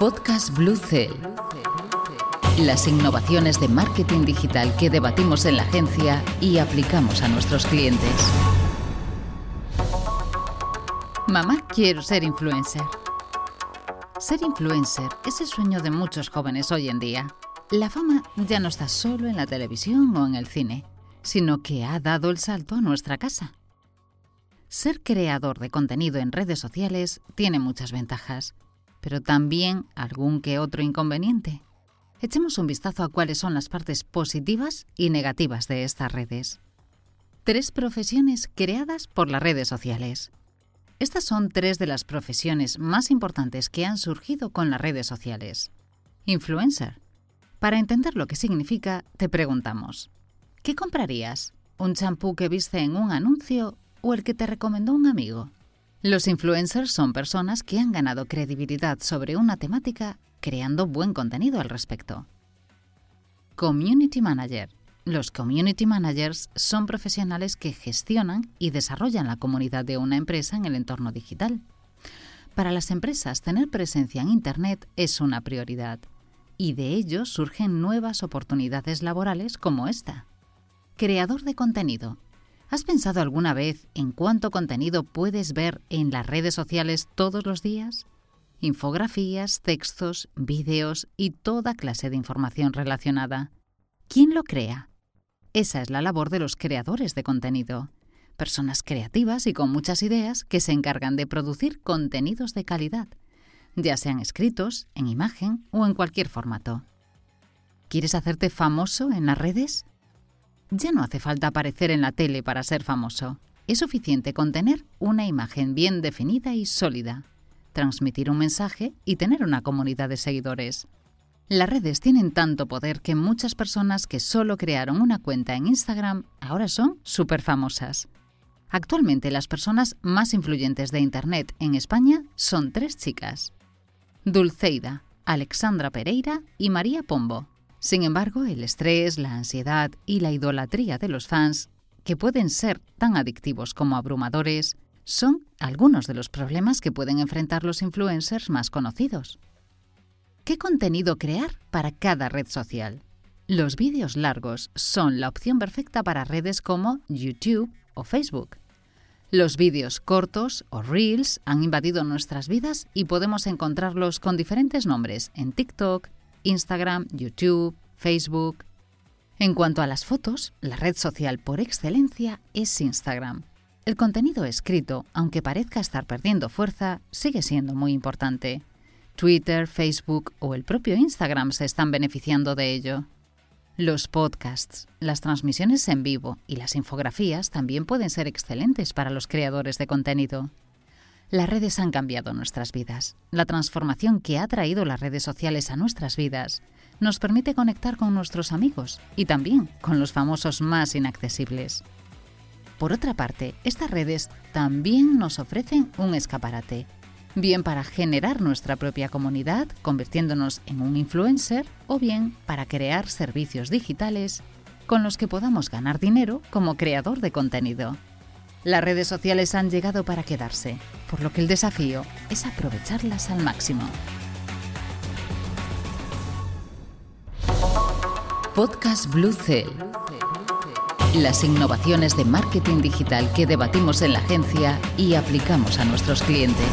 Podcast Blue Cell. Las innovaciones de marketing digital que debatimos en la agencia y aplicamos a nuestros clientes. Mamá, quiero ser influencer. Ser influencer es el sueño de muchos jóvenes hoy en día. La fama ya no está solo en la televisión o en el cine, sino que ha dado el salto a nuestra casa. Ser creador de contenido en redes sociales tiene muchas ventajas, pero también algún que otro inconveniente. Echemos un vistazo a cuáles son las partes positivas y negativas de estas redes. Tres profesiones creadas por las redes sociales. Estas son tres de las profesiones más importantes que han surgido con las redes sociales. Influencer. Para entender lo que significa, te preguntamos, ¿qué comprarías? ¿Un champú que viste en un anuncio o el que te recomendó un amigo. Los influencers son personas que han ganado credibilidad sobre una temática creando buen contenido al respecto. Community Manager. Los community managers son profesionales que gestionan y desarrollan la comunidad de una empresa en el entorno digital. Para las empresas, tener presencia en Internet es una prioridad, y de ello surgen nuevas oportunidades laborales como esta. Creador de contenido ¿Has pensado alguna vez en cuánto contenido puedes ver en las redes sociales todos los días? Infografías, textos, vídeos y toda clase de información relacionada. ¿Quién lo crea? Esa es la labor de los creadores de contenido. Personas creativas y con muchas ideas que se encargan de producir contenidos de calidad, ya sean escritos, en imagen o en cualquier formato. ¿Quieres hacerte famoso en las redes? Ya no hace falta aparecer en la tele para ser famoso. Es suficiente con tener una imagen bien definida y sólida, transmitir un mensaje y tener una comunidad de seguidores. Las redes tienen tanto poder que muchas personas que solo crearon una cuenta en Instagram ahora son súper famosas. Actualmente las personas más influyentes de Internet en España son tres chicas. Dulceida, Alexandra Pereira y María Pombo. Sin embargo, el estrés, la ansiedad y la idolatría de los fans, que pueden ser tan adictivos como abrumadores, son algunos de los problemas que pueden enfrentar los influencers más conocidos. ¿Qué contenido crear para cada red social? Los vídeos largos son la opción perfecta para redes como YouTube o Facebook. Los vídeos cortos o reels han invadido nuestras vidas y podemos encontrarlos con diferentes nombres en TikTok, Instagram, YouTube, Facebook. En cuanto a las fotos, la red social por excelencia es Instagram. El contenido escrito, aunque parezca estar perdiendo fuerza, sigue siendo muy importante. Twitter, Facebook o el propio Instagram se están beneficiando de ello. Los podcasts, las transmisiones en vivo y las infografías también pueden ser excelentes para los creadores de contenido. Las redes han cambiado nuestras vidas. La transformación que ha traído las redes sociales a nuestras vidas nos permite conectar con nuestros amigos y también con los famosos más inaccesibles. Por otra parte, estas redes también nos ofrecen un escaparate, bien para generar nuestra propia comunidad, convirtiéndonos en un influencer, o bien para crear servicios digitales con los que podamos ganar dinero como creador de contenido. Las redes sociales han llegado para quedarse, por lo que el desafío es aprovecharlas al máximo. Podcast Blue Cell. Las innovaciones de marketing digital que debatimos en la agencia y aplicamos a nuestros clientes.